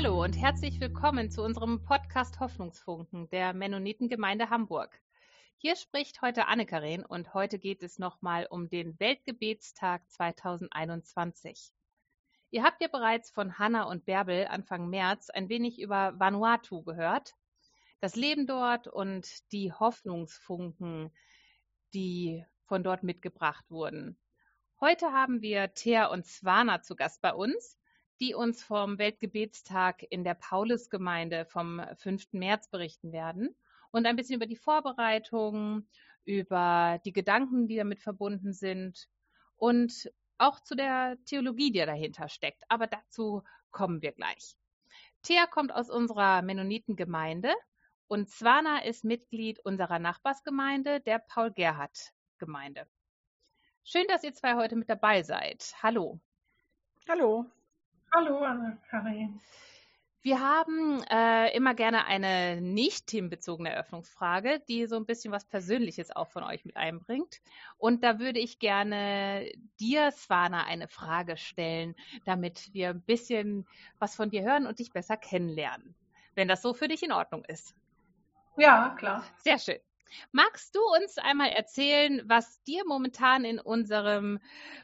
Hallo und herzlich willkommen zu unserem Podcast Hoffnungsfunken der Mennonitengemeinde Hamburg. Hier spricht heute Anne-Karin und heute geht es nochmal um den Weltgebetstag 2021. Ihr habt ja bereits von Hanna und Bärbel Anfang März ein wenig über Vanuatu gehört, das Leben dort und die Hoffnungsfunken, die von dort mitgebracht wurden. Heute haben wir Thea und Swana zu Gast bei uns die uns vom Weltgebetstag in der Paulusgemeinde vom 5. März berichten werden und ein bisschen über die Vorbereitung, über die Gedanken, die damit verbunden sind und auch zu der Theologie, die dahinter steckt. Aber dazu kommen wir gleich. Thea kommt aus unserer Mennonitengemeinde und Zwana ist Mitglied unserer Nachbarsgemeinde, der Paul-Gerhardt-Gemeinde. Schön, dass ihr zwei heute mit dabei seid. Hallo. Hallo. Hallo, Anne-Karin. Wir haben äh, immer gerne eine nicht themenbezogene Eröffnungsfrage, die so ein bisschen was Persönliches auch von euch mit einbringt. Und da würde ich gerne dir, Svana, eine Frage stellen, damit wir ein bisschen was von dir hören und dich besser kennenlernen. Wenn das so für dich in Ordnung ist. Ja, klar. Sehr schön. Magst du uns einmal erzählen, was dir momentan in unserem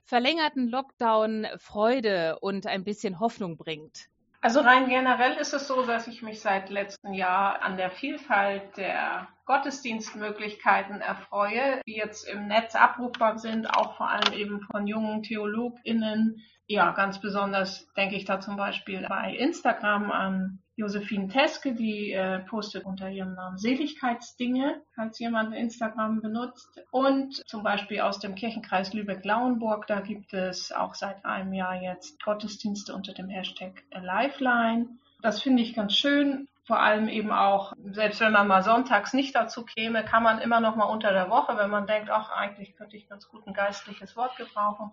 verlängerten Lockdown Freude und ein bisschen Hoffnung bringt? Also rein generell ist es so, dass ich mich seit letztem Jahr an der Vielfalt der Gottesdienstmöglichkeiten erfreue, die jetzt im Netz abrufbar sind, auch vor allem eben von jungen TheologInnen. Ja, ganz besonders denke ich da zum Beispiel bei Instagram an Josephine Teske, die äh, postet unter ihrem Namen Seligkeitsdinge, falls jemand Instagram benutzt. Und zum Beispiel aus dem Kirchenkreis Lübeck-Lauenburg, da gibt es auch seit einem Jahr jetzt Gottesdienste unter dem Hashtag Lifeline. Das finde ich ganz schön. Vor allem eben auch, selbst wenn man mal sonntags nicht dazu käme, kann man immer noch mal unter der Woche, wenn man denkt, ach, eigentlich könnte ich ganz gut ein geistliches Wort gebrauchen,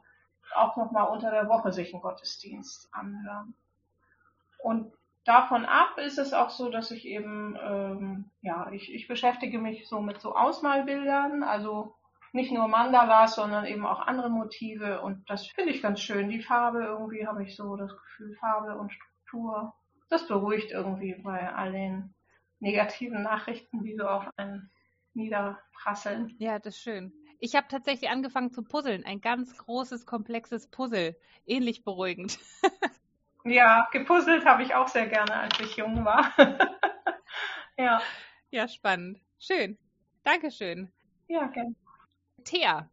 auch noch mal unter der Woche sich einen Gottesdienst anhören. Und davon ab ist es auch so, dass ich eben, ähm, ja, ich, ich beschäftige mich so mit so Ausmalbildern, also nicht nur Mandalas, sondern eben auch andere Motive und das finde ich ganz schön. Die Farbe irgendwie habe ich so das Gefühl, Farbe und Struktur. Das beruhigt irgendwie bei all den negativen Nachrichten, die so auf einen niederprasseln. Ja, das ist schön. Ich habe tatsächlich angefangen zu puzzeln. Ein ganz großes, komplexes Puzzle. Ähnlich beruhigend. Ja, gepuzzelt habe ich auch sehr gerne, als ich jung war. ja. Ja, spannend. Schön. Dankeschön. Ja, gerne. Thea,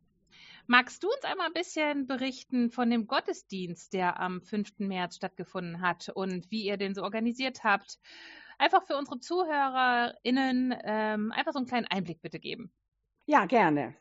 magst du uns einmal ein bisschen berichten von dem Gottesdienst, der am 5. März stattgefunden hat und wie ihr den so organisiert habt? Einfach für unsere ZuhörerInnen ähm, einfach so einen kleinen Einblick bitte geben. Ja, gerne.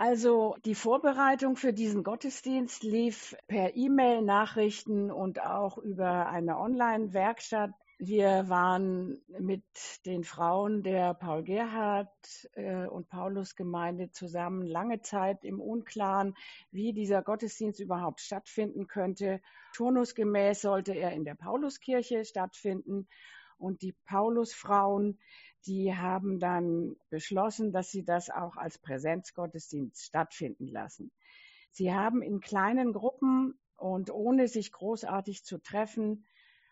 Also die Vorbereitung für diesen Gottesdienst lief per E-Mail, Nachrichten und auch über eine Online-Werkstatt. Wir waren mit den Frauen der Paul Gerhard äh, und Paulus Gemeinde zusammen lange Zeit im Unklaren, wie dieser Gottesdienst überhaupt stattfinden könnte. Turnusgemäß sollte er in der Pauluskirche stattfinden und die Paulusfrauen die haben dann beschlossen, dass sie das auch als Präsenzgottesdienst stattfinden lassen. Sie haben in kleinen Gruppen und ohne sich großartig zu treffen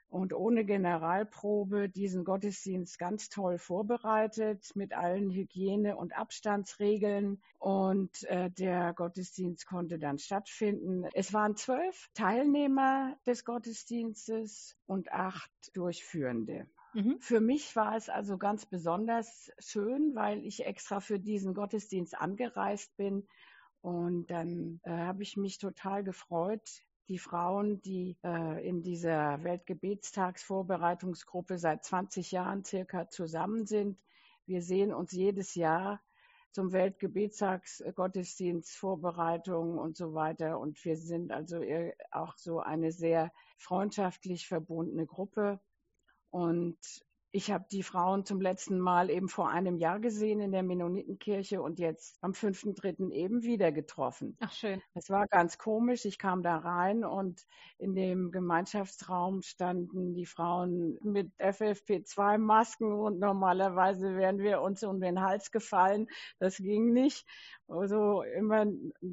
und ohne Generalprobe diesen Gottesdienst ganz toll vorbereitet mit allen Hygiene- und Abstandsregeln. Und äh, der Gottesdienst konnte dann stattfinden. Es waren zwölf Teilnehmer des Gottesdienstes und acht Durchführende. Mhm. Für mich war es also ganz besonders schön, weil ich extra für diesen Gottesdienst angereist bin. Und dann äh, habe ich mich total gefreut, die Frauen, die äh, in dieser Weltgebetstagsvorbereitungsgruppe seit 20 Jahren circa zusammen sind. Wir sehen uns jedes Jahr zum Weltgebetstagsgottesdienst, Vorbereitung und so weiter. Und wir sind also auch so eine sehr freundschaftlich verbundene Gruppe. Und ich habe die Frauen zum letzten Mal eben vor einem Jahr gesehen in der Mennonitenkirche und jetzt am 5.3. eben wieder getroffen. Ach schön. Es war ganz komisch. Ich kam da rein und in dem Gemeinschaftsraum standen die Frauen mit FFP2-Masken und normalerweise wären wir uns um den Hals gefallen. Das ging nicht. Also immer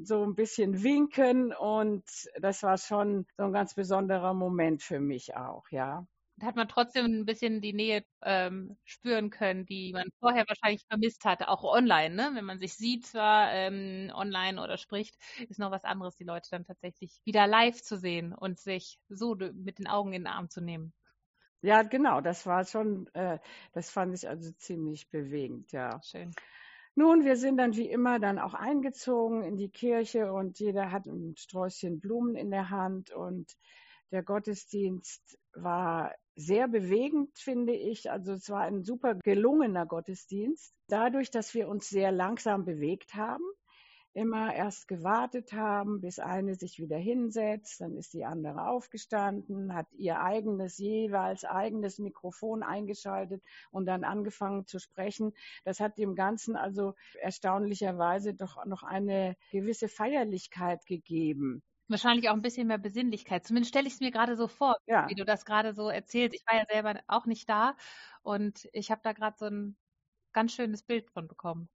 so ein bisschen winken und das war schon so ein ganz besonderer Moment für mich auch, ja. Da hat man trotzdem ein bisschen die Nähe ähm, spüren können, die man vorher wahrscheinlich vermisst hatte, auch online. Ne? Wenn man sich sieht, zwar ähm, online oder spricht, ist noch was anderes, die Leute dann tatsächlich wieder live zu sehen und sich so mit den Augen in den Arm zu nehmen. Ja, genau, das war schon, äh, das fand ich also ziemlich bewegend, ja. Schön. Nun, wir sind dann wie immer dann auch eingezogen in die Kirche und jeder hat ein Sträußchen Blumen in der Hand und der Gottesdienst war sehr bewegend, finde ich. Also es war ein super gelungener Gottesdienst. Dadurch, dass wir uns sehr langsam bewegt haben, immer erst gewartet haben, bis eine sich wieder hinsetzt, dann ist die andere aufgestanden, hat ihr eigenes, jeweils eigenes Mikrofon eingeschaltet und dann angefangen zu sprechen. Das hat dem Ganzen also erstaunlicherweise doch noch eine gewisse Feierlichkeit gegeben. Wahrscheinlich auch ein bisschen mehr Besinnlichkeit. Zumindest stelle ich es mir gerade so vor, ja. wie du das gerade so erzählst. Ich war ja selber auch nicht da und ich habe da gerade so ein ganz schönes Bild von bekommen.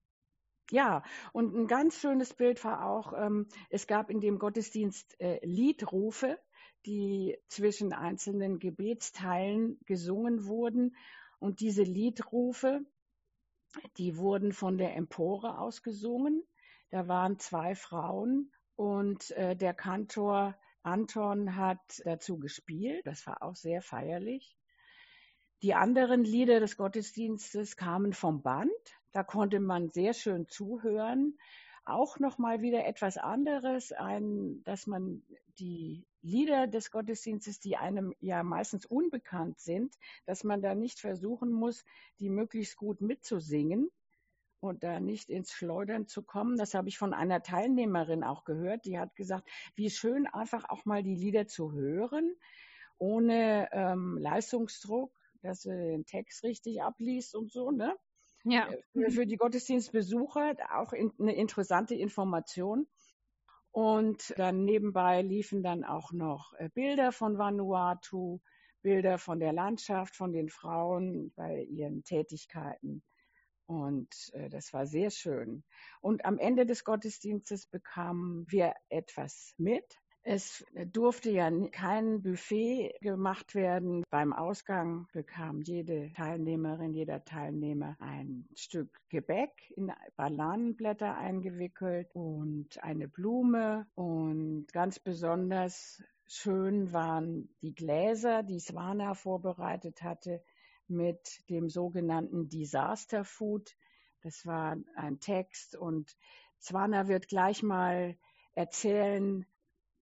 Ja, und ein ganz schönes Bild war auch, ähm, es gab in dem Gottesdienst äh, Liedrufe, die zwischen einzelnen Gebetsteilen gesungen wurden. Und diese Liedrufe, die wurden von der Empore aus gesungen. Da waren zwei Frauen und äh, der Kantor Anton hat dazu gespielt. Das war auch sehr feierlich. Die anderen Lieder des Gottesdienstes kamen vom Band. Da konnte man sehr schön zuhören. Auch nochmal wieder etwas anderes, ein, dass man die Lieder des Gottesdienstes, die einem ja meistens unbekannt sind, dass man da nicht versuchen muss, die möglichst gut mitzusingen und da nicht ins Schleudern zu kommen. Das habe ich von einer Teilnehmerin auch gehört. Die hat gesagt, wie schön einfach auch mal die Lieder zu hören, ohne ähm, Leistungsdruck, dass sie den Text richtig abliest und so, ne? Ja. Äh, für, für die Gottesdienstbesucher auch in, eine interessante Information. Und dann nebenbei liefen dann auch noch äh, Bilder von Vanuatu, Bilder von der Landschaft, von den Frauen bei ihren Tätigkeiten. Und äh, das war sehr schön. Und am Ende des Gottesdienstes bekamen wir etwas mit. Es durfte ja kein Buffet gemacht werden. Beim Ausgang bekam jede Teilnehmerin, jeder Teilnehmer ein Stück Gebäck in Bananenblätter eingewickelt und eine Blume. Und ganz besonders schön waren die Gläser, die Swana vorbereitet hatte mit dem sogenannten Disaster Food. Das war ein Text und Swana wird gleich mal erzählen,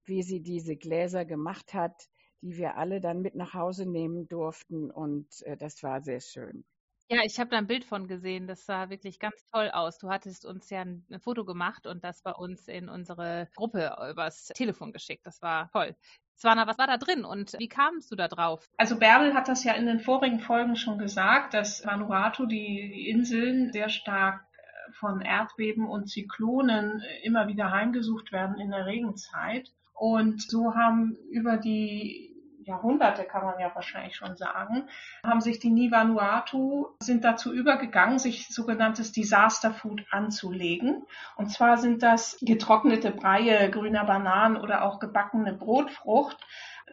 wie sie diese Gläser gemacht hat, die wir alle dann mit nach Hause nehmen durften. Und äh, das war sehr schön. Ja, ich habe da ein Bild von gesehen. Das sah wirklich ganz toll aus. Du hattest uns ja ein, Foto gemacht und das bei uns in unsere Gruppe übers Telefon geschickt. Das war toll. Swana, was war da drin und wie kamst du da drauf? Also Bärbel hat das ja in den vorigen Folgen schon gesagt, dass Vanuatu, die, die Inseln, sehr stark äh, von Erdbeben und Zyklonen äh, immer wieder heimgesucht werden in der Regenzeit. Und so haben über die Jahrhunderte, kann man ja wahrscheinlich schon sagen, haben sich die Nivanuatu sind dazu übergegangen, sich sogenanntes Disaster Food anzulegen. Und zwar sind das getrocknete Breie grüner Bananen oder auch gebackene Brotfrucht.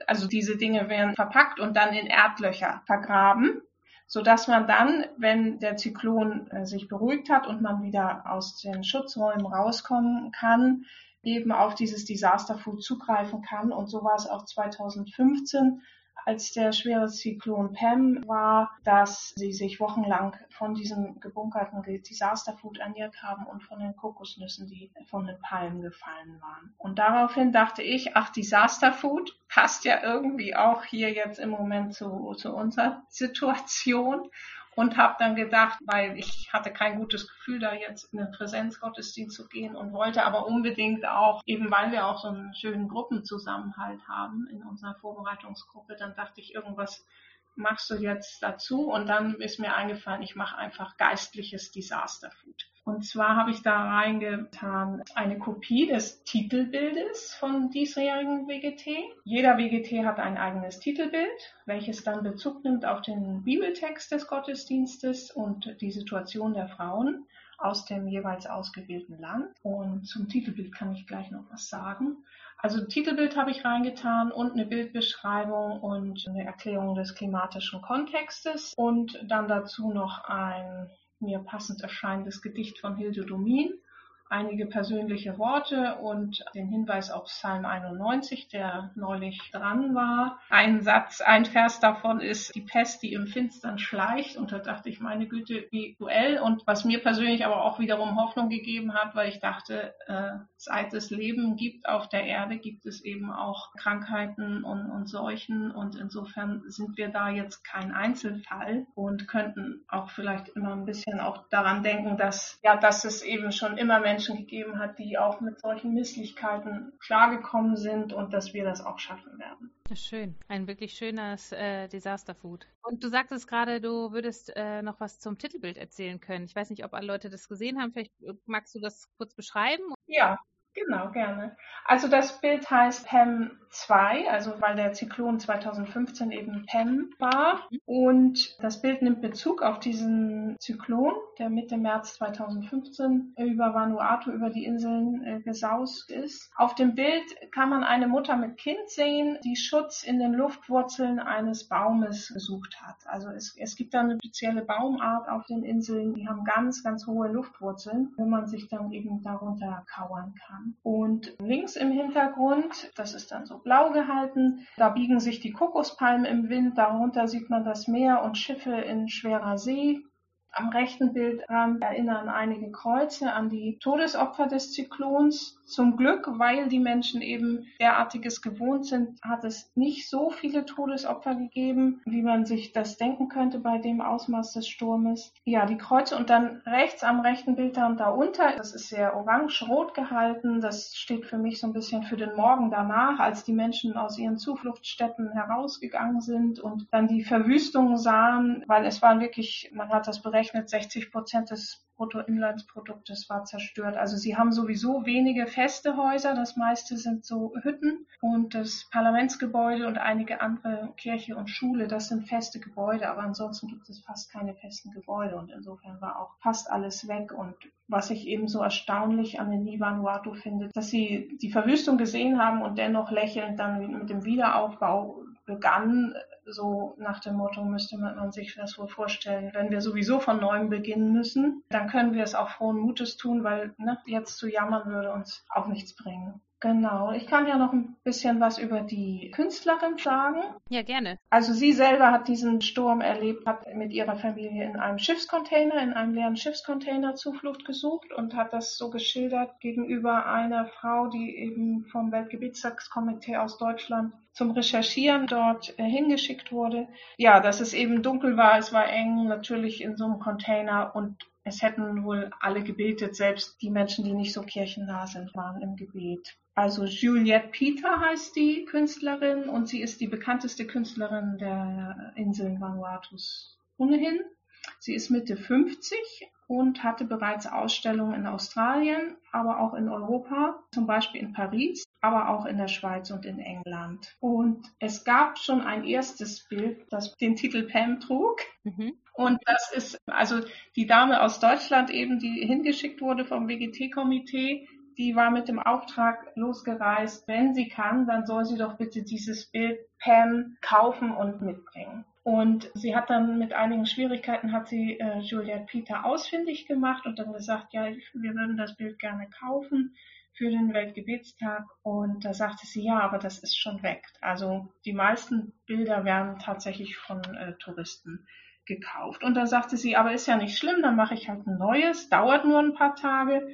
Also diese Dinge werden verpackt und dann in Erdlöcher vergraben so dass man dann, wenn der Zyklon äh, sich beruhigt hat und man wieder aus den Schutzräumen rauskommen kann, eben auf dieses Disaster Food zugreifen kann. Und so war es auch 2015, als der schwere Zyklon Pam war, dass sie sich wochenlang von diesem gebunkerten Disaster Food ernährt haben und von den Kokosnüssen, die von den Palmen gefallen waren. Und daraufhin dachte ich, ach, Disaster Food passt ja irgendwie auch hier jetzt im Moment zu, zu unserer Situation und habe dann gedacht, weil ich hatte kein gutes Gefühl, da jetzt in den Präsenzgottesdienst zu gehen und wollte aber unbedingt auch, eben weil wir auch so einen schönen Gruppenzusammenhalt haben in unserer Vorbereitungsgruppe, dann dachte ich, irgendwas machst du jetzt dazu? Und dann ist mir eingefallen, ich mache einfach geistliches Disaster Food. Und zwar habe ich da reingetan eine Kopie des Titelbildes von diesjährigen WGT. Jeder WGT hat ein eigenes Titelbild, welches dann Bezug nimmt auf den Bibeltext des Gottesdienstes und die Situation der Frauen. aus dem jeweils ausgewählten Land. Und zum Titelbild kann ich gleich noch was sagen. Also Titelbild habe ich reingetan und eine Bildbeschreibung und eine Erklärung des klimatischen Kontextes und dann dazu noch ein mir passend erscheinendes Gedicht von Hilde Domin einige persönliche Worte und den Hinweis auf Psalm 91, der neulich dran war. Ein Satz, ein Vers davon ist die Pest, die im Finstern schleicht. Und da dachte ich, meine Güte, wie duell. Und was mir persönlich aber auch wiederum Hoffnung gegeben hat, weil ich dachte, äh, seit es Leben gibt auf der Erde, gibt es eben auch Krankheiten und, und Seuchen. Und insofern sind wir da jetzt kein Einzelfall und könnten auch vielleicht immer ein bisschen auch daran denken, dass, ja, dass es eben schon immer Menschen Menschen gegeben hat, die auch mit solchen Misslichkeiten klargekommen sind und dass wir das auch schaffen werden. Schön, ein wirklich schönes äh, Disaster Food. Und du sagtest gerade, du würdest äh, noch was zum Titelbild erzählen können. Ich weiß nicht, ob alle Leute das gesehen haben. Vielleicht äh, magst du das kurz beschreiben? Ja, Genau, gerne. Also das Bild heißt PEM 2, also weil der Zyklon 2015 eben PEM war. Und das Bild nimmt Bezug auf diesen Zyklon, der Mitte März 2015 über Vanuatu, über die Inseln äh, gesaust ist. Auf dem Bild kann man eine Mutter mit Kind sehen, die Schutz in den Luftwurzeln eines Baumes gesucht hat. Also es, es gibt da eine spezielle Baumart auf den Inseln, die haben ganz, ganz hohe Luftwurzeln, wo man sich dann eben darunter kauern kann. Und links im Hintergrund, das ist dann so blau gehalten, da biegen sich die Kokospalmen im Wind, darunter sieht man das Meer und Schiffe in schwerer See. Am rechten Bildrand erinnern einige Kreuze an die Todesopfer des Zyklons. Zum Glück, weil die Menschen eben derartiges gewohnt sind, hat es nicht so viele Todesopfer gegeben, wie man sich das denken könnte bei dem Ausmaß des Sturmes. Ja, die Kreuze und dann rechts am rechten Bildrand darunter, das ist sehr orange-rot gehalten. Das steht für mich so ein bisschen für den Morgen danach, als die Menschen aus ihren Zufluchtsstätten herausgegangen sind und dann die Verwüstung sahen, weil es waren wirklich, man hat das berechnet, gerechnet, 60 Prozent des Bruttoinlandsproduktes war zerstört. Also sie haben sowieso wenige feste Häuser, das meiste sind so Hütten und das Parlamentsgebäude und einige andere Kirche und Schule, das sind feste Gebäude, aber ansonsten gibt es fast keine festen Gebäude und insofern war auch fast alles weg und was ich eben so erstaunlich an den Nivanuatu finde, dass sie die Verwüstung gesehen haben und dennoch lächelnd dann mit dem Wiederaufbau begann, so nach dem Motto müsste man sich das wohl vorstellen, wenn wir sowieso von neuem beginnen müssen, dann können wir es auch frohen Mutes tun, weil ne, jetzt zu jammern würde uns auch nichts bringen. Genau, ich kann ja noch ein bisschen was über die Künstlerin sagen. Ja, gerne. Also sie selber hat diesen Sturm erlebt, hat mit ihrer Familie in einem Schiffscontainer, in einem leeren Schiffscontainer Zuflucht gesucht und hat das so geschildert gegenüber einer Frau, die eben vom Weltgebietstagskomitee aus Deutschland zum Recherchieren dort äh, hingeschickt wurde. Ja, dass es eben dunkel war, es war eng, natürlich in so einem Container und es hätten wohl alle gebetet, selbst die Menschen, die nicht so kirchennah sind, waren im Gebet. Also Juliette Peter heißt die Künstlerin und sie ist die bekannteste Künstlerin der Inseln Vanuatus ohnehin. Sie ist Mitte 50 und hatte bereits Ausstellungen in Australien, aber auch in Europa, zum Beispiel in Paris, aber auch in der Schweiz und in England. Und es gab schon ein erstes Bild, das den Titel Pam trug. Mhm. Und das ist also die Dame aus Deutschland eben, die hingeschickt wurde vom WGT-Komitee, die war mit dem Auftrag losgereist, wenn sie kann, dann soll sie doch bitte dieses Bild Pam kaufen und mitbringen. Und sie hat dann mit einigen Schwierigkeiten hat sie äh, Juliette Peter ausfindig gemacht und dann gesagt, ja, wir würden das Bild gerne kaufen für den Weltgebetstag. Und da sagte sie, ja, aber das ist schon weg. Also die meisten Bilder werden tatsächlich von äh, Touristen gekauft. Und da sagte sie, aber ist ja nicht schlimm, dann mache ich halt ein neues, dauert nur ein paar Tage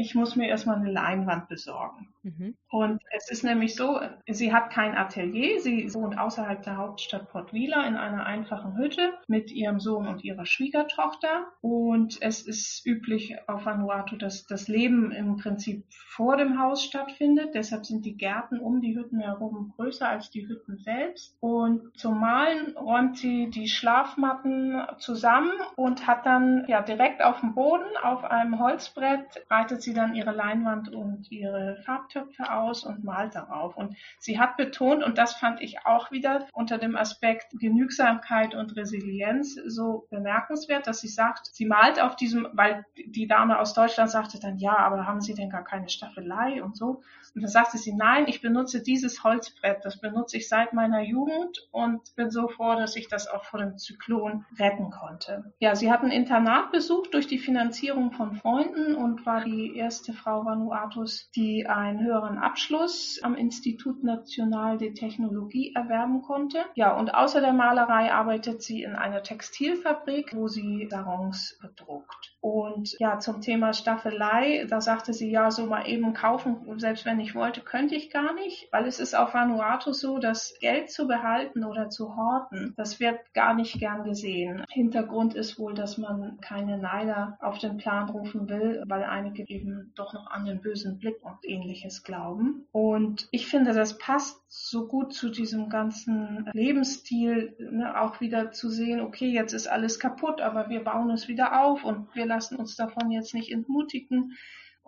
ich muss mir erstmal eine Leinwand besorgen. Mhm. Und es ist nämlich so, sie hat kein Atelier, sie wohnt außerhalb der Hauptstadt Port Vila in einer einfachen Hütte mit ihrem Sohn und ihrer Schwiegertochter. Und es ist üblich auf Vanuatu, dass das Leben im Prinzip vor dem Haus stattfindet. Deshalb sind die Gärten um die Hütten herum größer als die Hütten selbst. Und zum Malen räumt sie die Schlafmatten zusammen und hat dann ja direkt auf dem Boden auf einem Holzbrett reitet sie dann ihre Leinwand und ihre Farb Kochtöpfe aus und malt darauf. Und sie hat betont, und das fand ich auch wieder unter dem Aspekt Genügsamkeit und Resilienz so bemerkenswert, dass sie sagt, sie malt auf diesem, weil die Dame aus Deutschland sagte dann, ja, aber haben Sie denn gar keine Staffelei und so? Und dann sagte sie, nein, ich benutze dieses Holzbrett, das benutze ich seit meiner Jugend und bin so froh, dass ich das auch vor dem Zyklon retten konnte. Ja, sie hat ein Internat besucht durch die Finanzierung von Freunden und war die erste Frau Vanuatus, die höheren Abschluss am Institut National de Technologie erwerben konnte. Ja, und außer der Malerei arbeitet sie in einer Textilfabrik, wo sie Sarons bedruckt. Und ja, zum Thema Staffelei, da sagte sie ja so mal eben kaufen, selbst wenn ich wollte, könnte ich gar nicht, weil es ist auf Vanuatu so, dass Geld zu behalten oder zu horten, das wird gar nicht gern gesehen. Hintergrund ist wohl, dass man keine Neider auf den Plan rufen will, weil einige eben doch noch an den bösen Blick und ähnliches glauben. Und ich finde, das passt so gut zu diesem ganzen Lebensstil, ne, auch wieder zu sehen, okay, jetzt ist alles kaputt, aber wir bauen es wieder auf und wir lassen uns davon jetzt nicht entmutigen.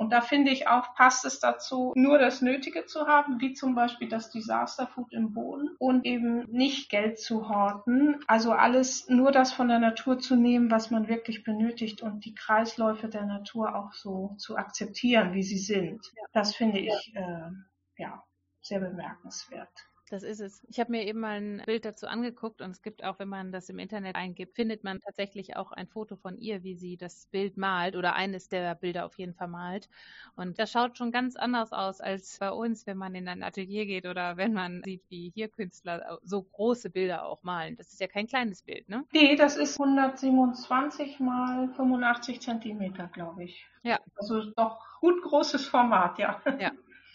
Und da finde ich auch, passt es dazu, nur das Nötige zu haben, wie zum Beispiel das Disaster Food im Boden und eben nicht Geld zu horten. Also alles nur das von der Natur zu nehmen, was man wirklich benötigt und die Kreisläufe der Natur auch so zu akzeptieren, wie sie sind. Das finde ich, äh, ja, sehr bemerkenswert. Das ist es. Ich habe mir eben mal ein Bild dazu angeguckt und es gibt auch, wenn man das im Internet eingibt, findet man tatsächlich auch ein Foto von ihr, wie sie das Bild malt oder eines der Bilder auf jeden Fall malt. Und das schaut schon ganz anders aus als bei uns, wenn man in ein Atelier geht oder wenn man sieht, wie hier Künstler so große Bilder auch malen. Das ist ja kein kleines Bild, ne? Nee, das ist 127 mal 85 Zentimeter, glaube ich. Ja. Also doch gut großes Format, ja. Ja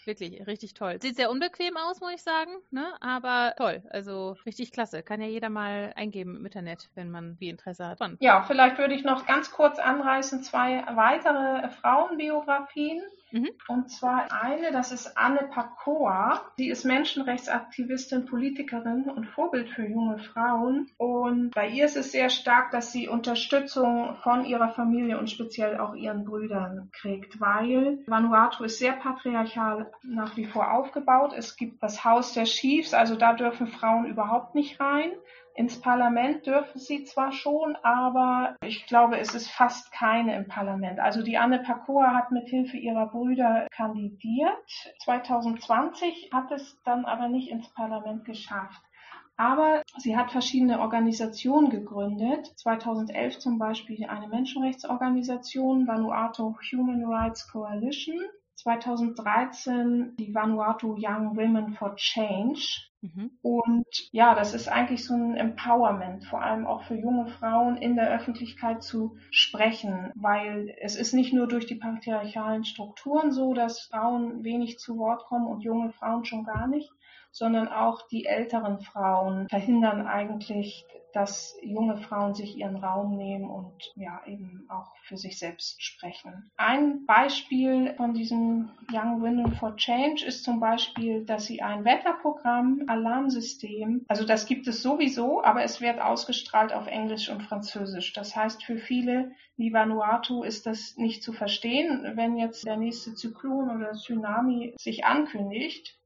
wirklich richtig toll. Sieht sehr unbequem aus, muss ich sagen, ne? aber toll. Also richtig klasse. Kann ja jeder mal eingeben im Internet, wenn man wie Interesse hat. Spannend. Ja, vielleicht würde ich noch ganz kurz anreißen zwei weitere Frauenbiografien. Mhm. Und zwar eine, das ist Anne Pakoa. Sie ist Menschenrechtsaktivistin, Politikerin und Vorbild für junge Frauen. Und bei ihr ist es sehr stark, dass sie Unterstützung von ihrer Familie und speziell auch ihren Brüdern kriegt, weil Vanuatu ist sehr patriarchal nach wie vor aufgebaut. Es gibt das Haus der Chiefs, also da dürfen Frauen überhaupt nicht rein. Ins Parlament dürfen sie zwar schon, aber ich glaube, es ist fast keine im Parlament. Also die Anne Pakoa hat mit Hilfe ihrer Brüder kandidiert. 2020 hat es dann aber nicht ins Parlament geschafft. Aber sie hat verschiedene Organisationen gegründet. 2011 zum Beispiel eine Menschenrechtsorganisation, Vanuatu Human Rights Coalition. 2013 die Vanuatu Young Women for Change. Mhm. Und ja, das ist eigentlich so ein Empowerment, vor allem auch für junge Frauen in der Öffentlichkeit zu sprechen, weil es ist nicht nur durch die patriarchalen Strukturen so, dass Frauen wenig zu Wort kommen und junge Frauen schon gar nicht, sondern auch die älteren Frauen verhindern eigentlich, dass junge Frauen sich ihren Raum nehmen und ja eben auch für sich selbst sprechen. Ein Beispiel von diesem Young Women for Change ist zum Beispiel, dass sie ein Wetterprogramm, Alarmsystem, also das gibt es sowieso, aber es wird ausgestrahlt auf Englisch und Französisch. Das heißt, für viele wie Vanuatu ist das nicht zu verstehen, wenn jetzt der nächste Zyklon oder Tsunami sich ankündigt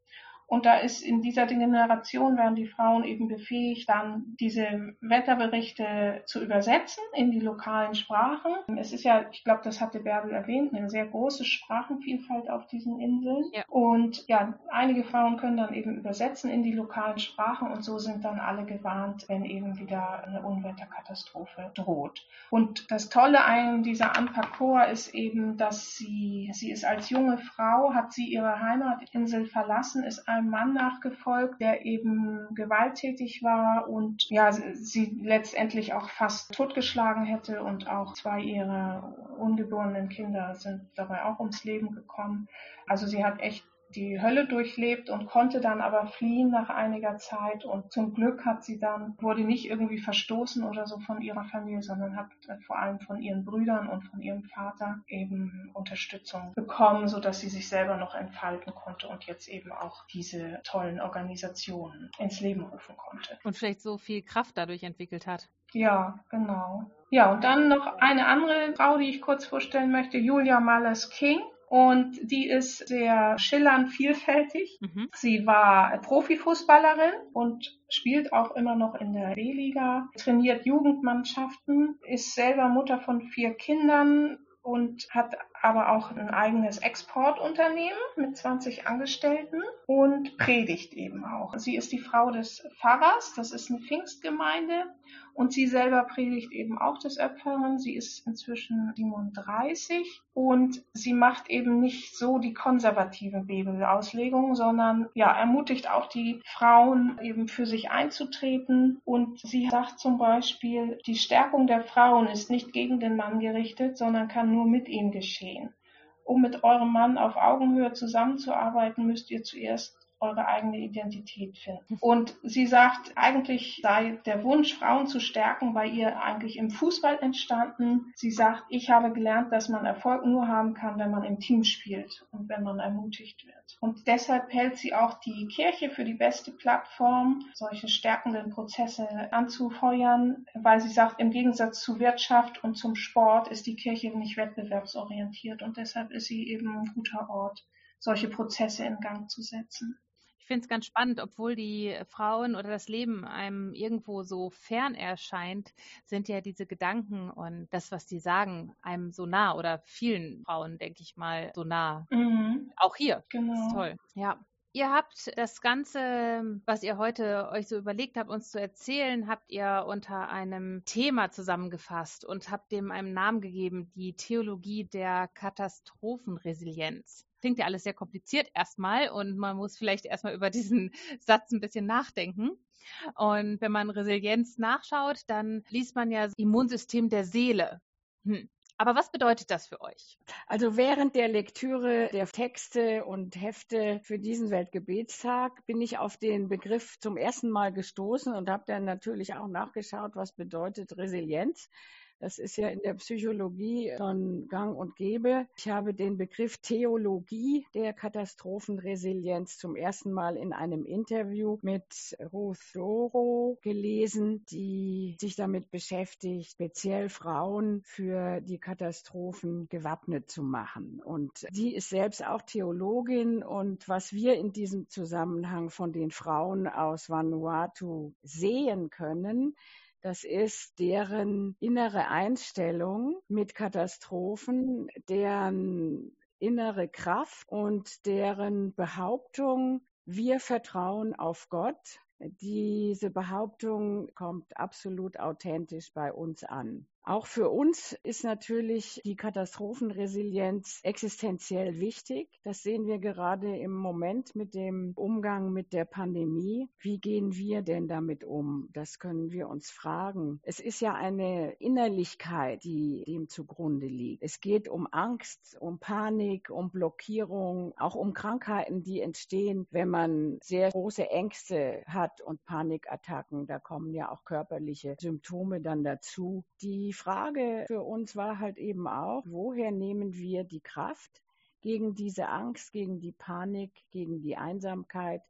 und da ist in dieser Generation werden die Frauen eben befähigt, dann diese Wetterberichte zu übersetzen in die lokalen Sprachen. Es ist ja, ich glaube, das hatte Bärbel erwähnt, eine sehr große Sprachenvielfalt auf diesen Inseln. Ja. Und ja, einige Frauen können dann eben übersetzen in die lokalen Sprachen und so sind dann alle gewarnt, wenn eben wieder eine Unwetterkatastrophe droht. Und das Tolle an dieser Anpakor ist eben, dass sie, sie ist als junge Frau, hat sie ihre Heimatinsel verlassen, ist ein einem Mann nachgefolgt, der eben gewalttätig war und ja, sie letztendlich auch fast totgeschlagen hätte und auch zwei ihrer ungeborenen Kinder sind dabei auch ums Leben gekommen. Also sie hat echt die Hölle durchlebt und konnte dann aber fliehen nach einiger Zeit. Und zum Glück hat sie dann, wurde nicht irgendwie verstoßen oder so von ihrer Familie, sondern hat vor allem von ihren Brüdern und von ihrem Vater eben Unterstützung bekommen, sodass sie sich selber noch entfalten konnte und jetzt eben auch diese tollen Organisationen ins Leben rufen konnte. Und vielleicht so viel Kraft dadurch entwickelt hat. Ja, genau. Ja, und dann noch eine andere Frau, die ich kurz vorstellen möchte, Julia Mallers King. Und die ist sehr schillernd vielfältig. Mhm. Sie war Profifußballerin und spielt auch immer noch in der B-Liga, trainiert Jugendmannschaften, ist selber Mutter von vier Kindern und hat aber auch ein eigenes Exportunternehmen mit 20 Angestellten und predigt eben auch. Sie ist die Frau des Pfarrers, das ist eine Pfingstgemeinde und sie selber predigt eben auch des Öpferen. Sie ist inzwischen 37 und sie macht eben nicht so die konservative Bibelauslegung, sondern ja, ermutigt auch die Frauen eben für sich einzutreten und sie sagt zum Beispiel, die Stärkung der Frauen ist nicht gegen den Mann gerichtet, sondern kann nur mit ihm geschehen. Um mit eurem Mann auf Augenhöhe zusammenzuarbeiten, müsst ihr zuerst eure eigene Identität finden. Und sie sagt, eigentlich sei der Wunsch, Frauen zu stärken, bei ihr eigentlich im Fußball entstanden. Sie sagt, ich habe gelernt, dass man Erfolg nur haben kann, wenn man im Team spielt und wenn man ermutigt wird. Und deshalb hält sie auch die Kirche für die beste Plattform, solche stärkenden Prozesse anzufeuern, weil sie sagt, im Gegensatz zu Wirtschaft und zum Sport ist die Kirche nicht wettbewerbsorientiert und deshalb ist sie eben ein guter Ort, solche Prozesse in Gang zu setzen. Ich finde es ganz spannend, obwohl die Frauen oder das Leben einem irgendwo so fern erscheint, sind ja diese Gedanken und das, was die sagen, einem so nah oder vielen Frauen, denke ich mal, so nah. Mhm. Auch hier. Genau. Das ist toll. Ja. Ihr habt das Ganze, was ihr heute euch so überlegt habt, uns zu erzählen, habt ihr unter einem Thema zusammengefasst und habt dem einen Namen gegeben, die Theologie der Katastrophenresilienz. Klingt ja alles sehr kompliziert erstmal und man muss vielleicht erstmal über diesen Satz ein bisschen nachdenken. Und wenn man Resilienz nachschaut, dann liest man ja Immunsystem der Seele. Hm. Aber was bedeutet das für euch? Also während der Lektüre der Texte und Hefte für diesen Weltgebetstag bin ich auf den Begriff zum ersten Mal gestoßen und habe dann natürlich auch nachgeschaut, was bedeutet Resilienz. Das ist ja in der Psychologie schon gang und gäbe. Ich habe den Begriff Theologie der Katastrophenresilienz zum ersten Mal in einem Interview mit Ruth Roro gelesen, die sich damit beschäftigt, speziell Frauen für die Katastrophen gewappnet zu machen. Und sie ist selbst auch Theologin und was wir in diesem Zusammenhang von den Frauen aus Vanuatu sehen können, das ist deren innere Einstellung mit Katastrophen, deren innere Kraft und deren Behauptung, wir vertrauen auf Gott. Diese Behauptung kommt absolut authentisch bei uns an. Auch für uns ist natürlich die Katastrophenresilienz existenziell wichtig. Das sehen wir gerade im Moment mit dem Umgang mit der Pandemie. Wie gehen wir denn damit um? Das können wir uns fragen. Es ist ja eine Innerlichkeit, die dem zugrunde liegt. Es geht um Angst, um Panik, um Blockierung, auch um Krankheiten, die entstehen, wenn man sehr große Ängste hat und Panikattacken. Da kommen ja auch körperliche Symptome dann dazu, die die Frage für uns war halt eben auch, woher nehmen wir die Kraft gegen diese Angst, gegen die Panik, gegen die Einsamkeit?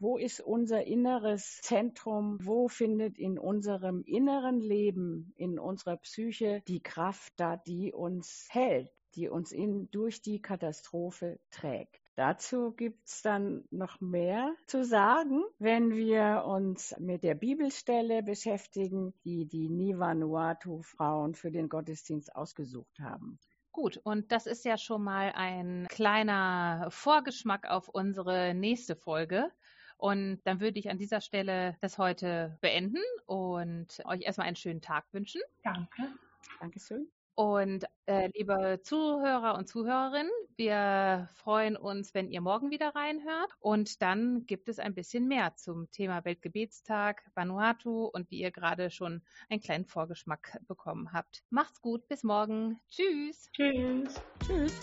Wo ist unser inneres Zentrum? Wo findet in unserem inneren Leben, in unserer Psyche die Kraft da, die uns hält, die uns in, durch die Katastrophe trägt? Dazu gibt's dann noch mehr zu sagen, wenn wir uns mit der Bibelstelle beschäftigen, die die Nivanuatu-Frauen für den Gottesdienst ausgesucht haben. Gut, und das ist ja schon mal ein kleiner Vorgeschmack auf unsere nächste Folge. Und dann würde ich an dieser Stelle das heute beenden und euch erstmal einen schönen Tag wünschen. Danke. Dankeschön. Und äh, liebe Zuhörer und Zuhörerinnen, wir freuen uns, wenn ihr morgen wieder reinhört. Und dann gibt es ein bisschen mehr zum Thema Weltgebetstag, Vanuatu und wie ihr gerade schon einen kleinen Vorgeschmack bekommen habt. Macht's gut, bis morgen. Tschüss. Tschüss. Tschüss.